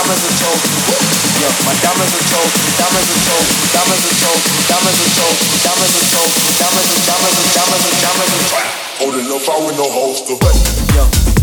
diamonds are choke. Yeah, my diamonds are choke. Diamonds are choke. Diamonds are choke. Diamonds are choke. Diamonds are choke. Diamonds are diamonds are diamonds are diamonds are choke. Holding up out with no holster. Yeah.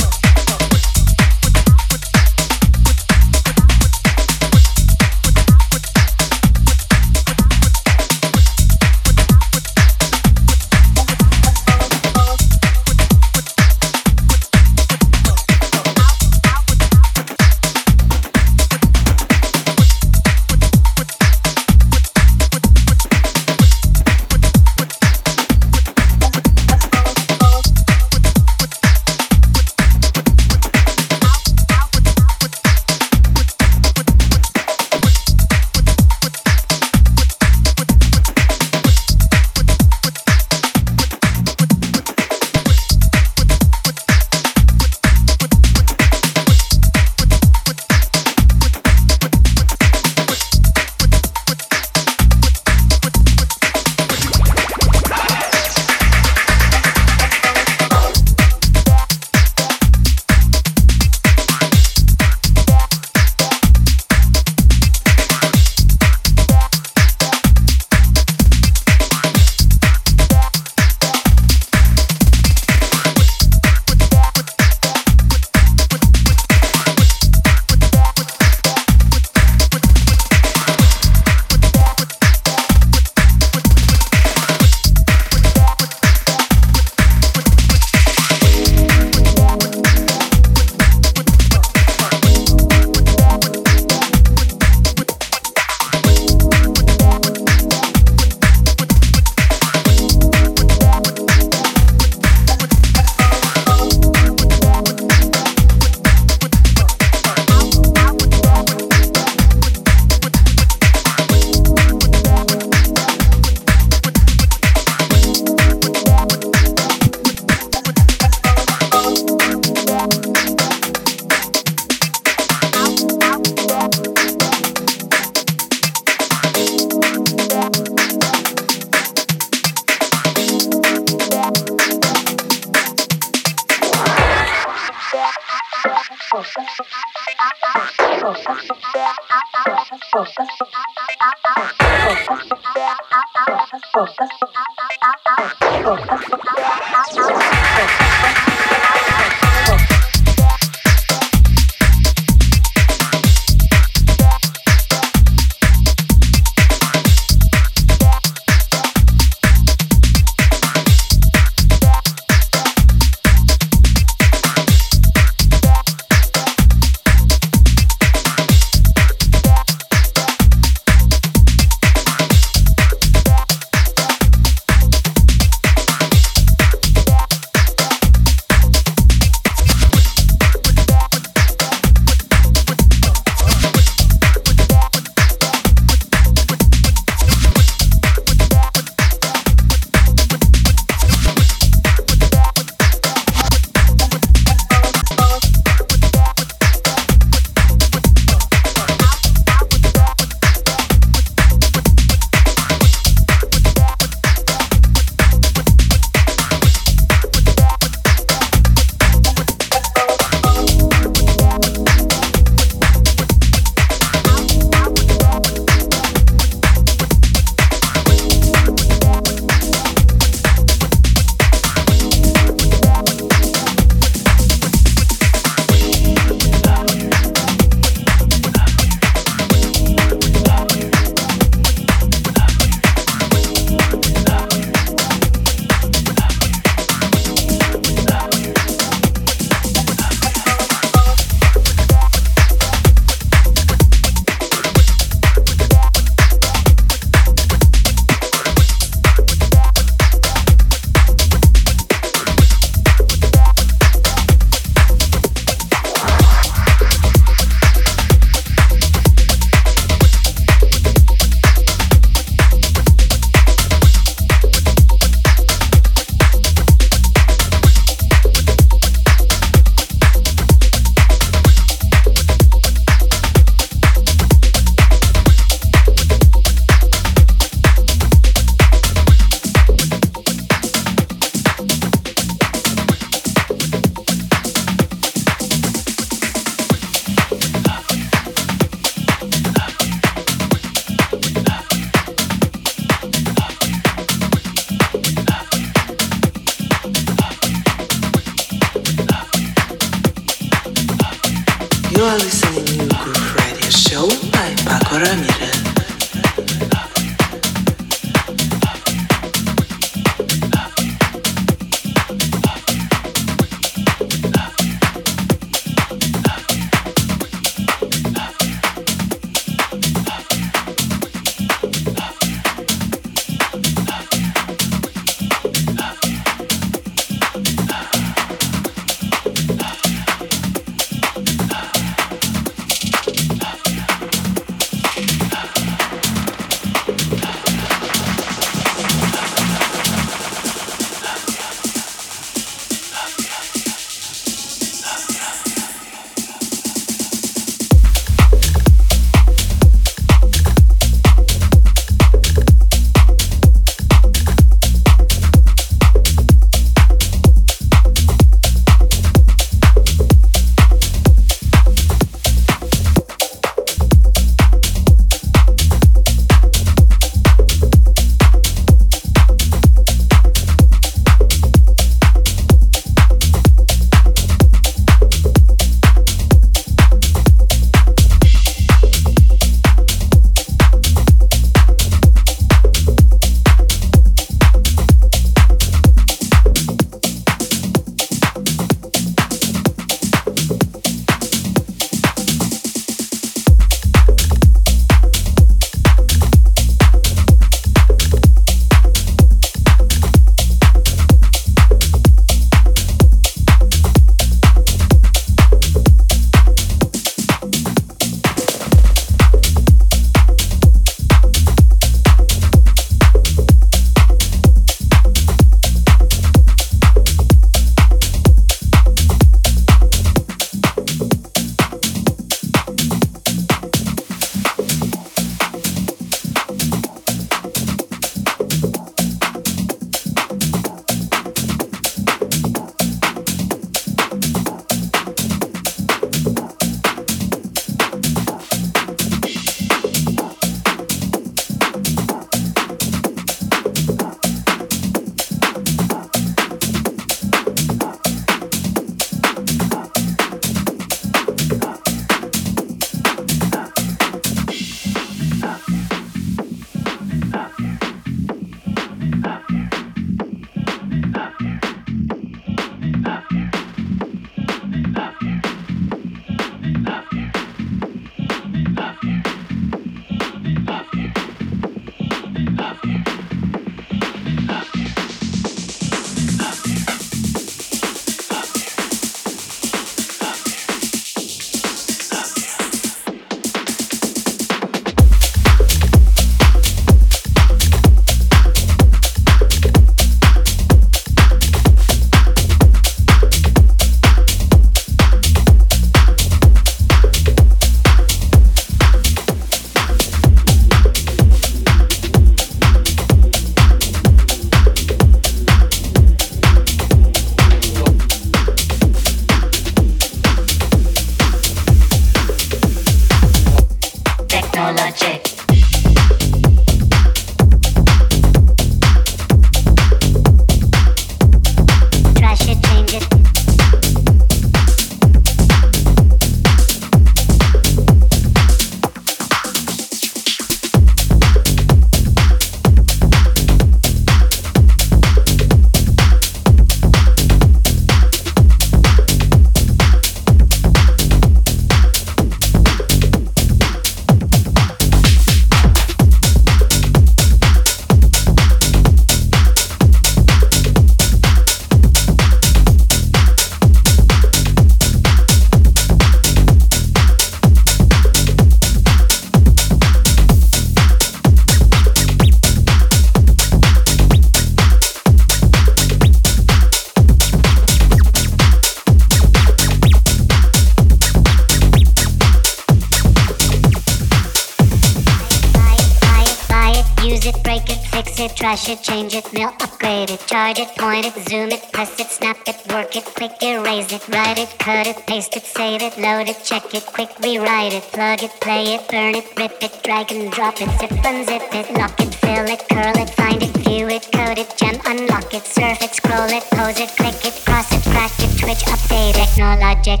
Change it, mail, upgrade it, charge it, point it, zoom it, press it, snap it, work it, quick erase it, write it, cut it, paste it, save it, load it, check it, quick rewrite it, plug it, play it, burn it, rip it, drag and drop it, zip unzip it, lock it, fill it, curl it, find it, view it, code it, gem, unlock it, surf it, scroll it, pose it, click it, cross it, crack it, twitch, update, technologic,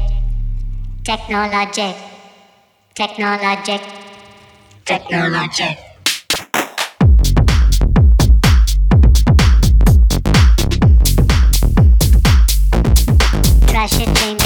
technologic, technologic, technologic. Trash it, change it.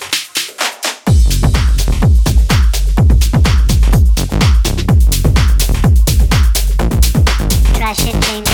Trash it, change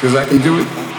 Cause I can do it.